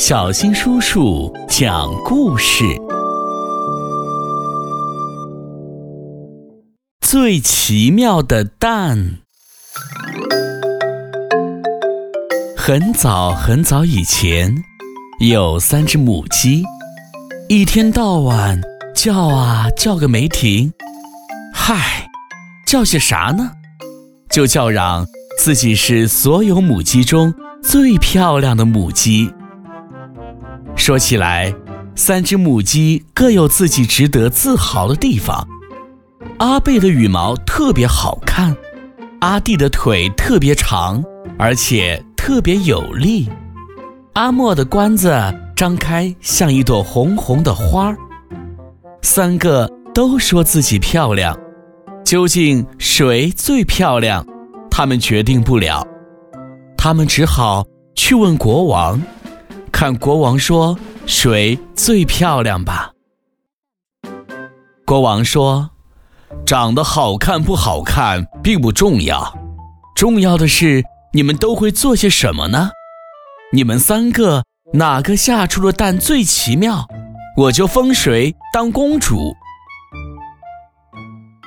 小新叔叔讲故事：最奇妙的蛋。很早很早以前，有三只母鸡，一天到晚叫啊叫个没停。嗨，叫些啥呢？就叫嚷自己是所有母鸡中最漂亮的母鸡。说起来，三只母鸡各有自己值得自豪的地方。阿贝的羽毛特别好看，阿弟的腿特别长，而且特别有力。阿莫的冠子张开像一朵红红的花儿。三个都说自己漂亮，究竟谁最漂亮？他们决定不了，他们只好去问国王。看国王说谁最漂亮吧。国王说：“长得好看不好看并不重要，重要的是你们都会做些什么呢？你们三个哪个下出的蛋最奇妙，我就封谁当公主。”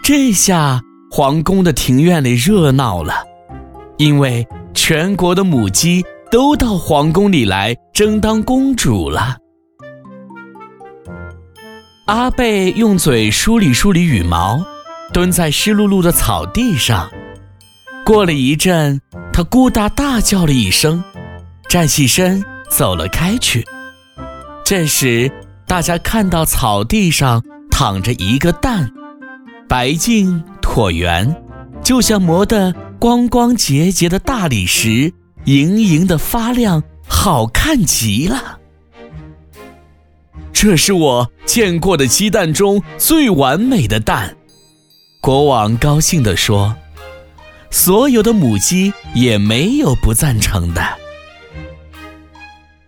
这下皇宫的庭院里热闹了，因为全国的母鸡。都到皇宫里来争当公主了。阿贝用嘴梳理梳理羽毛，蹲在湿漉漉的草地上。过了一阵，他咕哒大叫了一声，站起身走了开去。这时，大家看到草地上躺着一个蛋，白净椭圆，就像磨得光光洁洁的大理石。莹莹的发亮，好看极了。这是我见过的鸡蛋中最完美的蛋。国王高兴地说：“所有的母鸡也没有不赞成的。”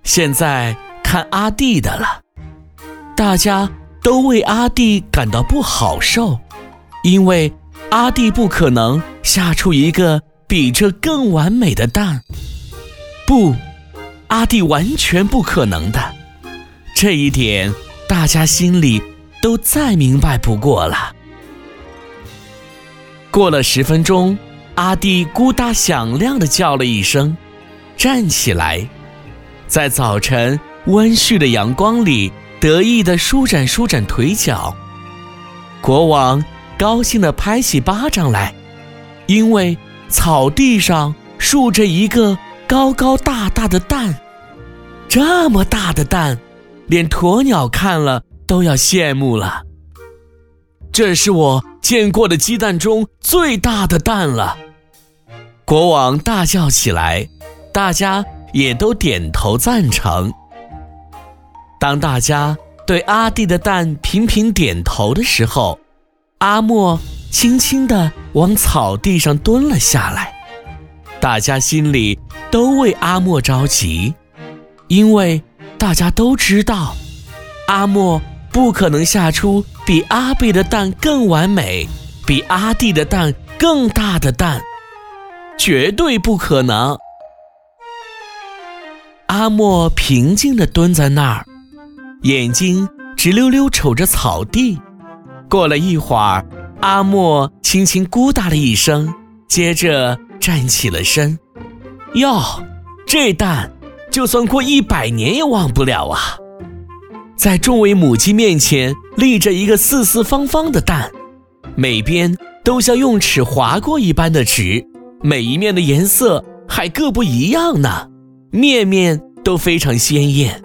现在看阿弟的了，大家都为阿弟感到不好受，因为阿弟不可能下出一个。比这更完美的蛋，不，阿弟完全不可能的。这一点大家心里都再明白不过了。过了十分钟，阿弟咕哒响亮的叫了一声，站起来，在早晨温煦的阳光里得意的舒展舒展腿脚。国王高兴的拍起巴掌来，因为。草地上竖着一个高高大大的蛋，这么大的蛋，连鸵鸟看了都要羡慕了。这是我见过的鸡蛋中最大的蛋了，国王大叫起来，大家也都点头赞成。当大家对阿弟的蛋频频点头的时候，阿莫。轻轻地往草地上蹲了下来，大家心里都为阿莫着急，因为大家都知道，阿莫不可能下出比阿贝的蛋更完美、比阿弟的蛋更大的蛋，绝对不可能。阿莫平静地蹲在那儿，眼睛直溜溜瞅着草地。过了一会儿。阿莫轻轻咕哒了一声，接着站起了身。哟，这蛋就算过一百年也忘不了啊！在众位母鸡面前立着一个四四方方的蛋，每边都像用尺划过一般的直，每一面的颜色还各不一样呢，面面都非常鲜艳。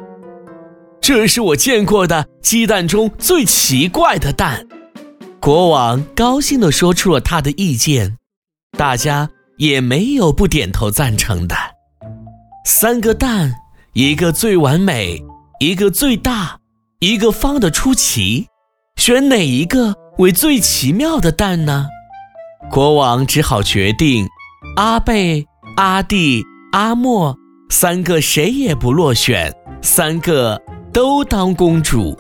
这是我见过的鸡蛋中最奇怪的蛋。国王高兴地说出了他的意见，大家也没有不点头赞成的。三个蛋，一个最完美，一个最大，一个方的出奇，选哪一个为最奇妙的蛋呢？国王只好决定，阿贝、阿弟、阿莫三个谁也不落选，三个都当公主。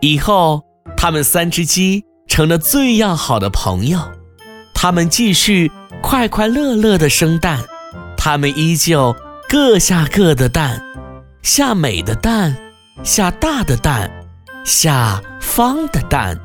以后。他们三只鸡成了最要好的朋友，他们继续快快乐乐的生蛋，他们依旧各下各的蛋，下美的蛋，下大的蛋，下方的蛋。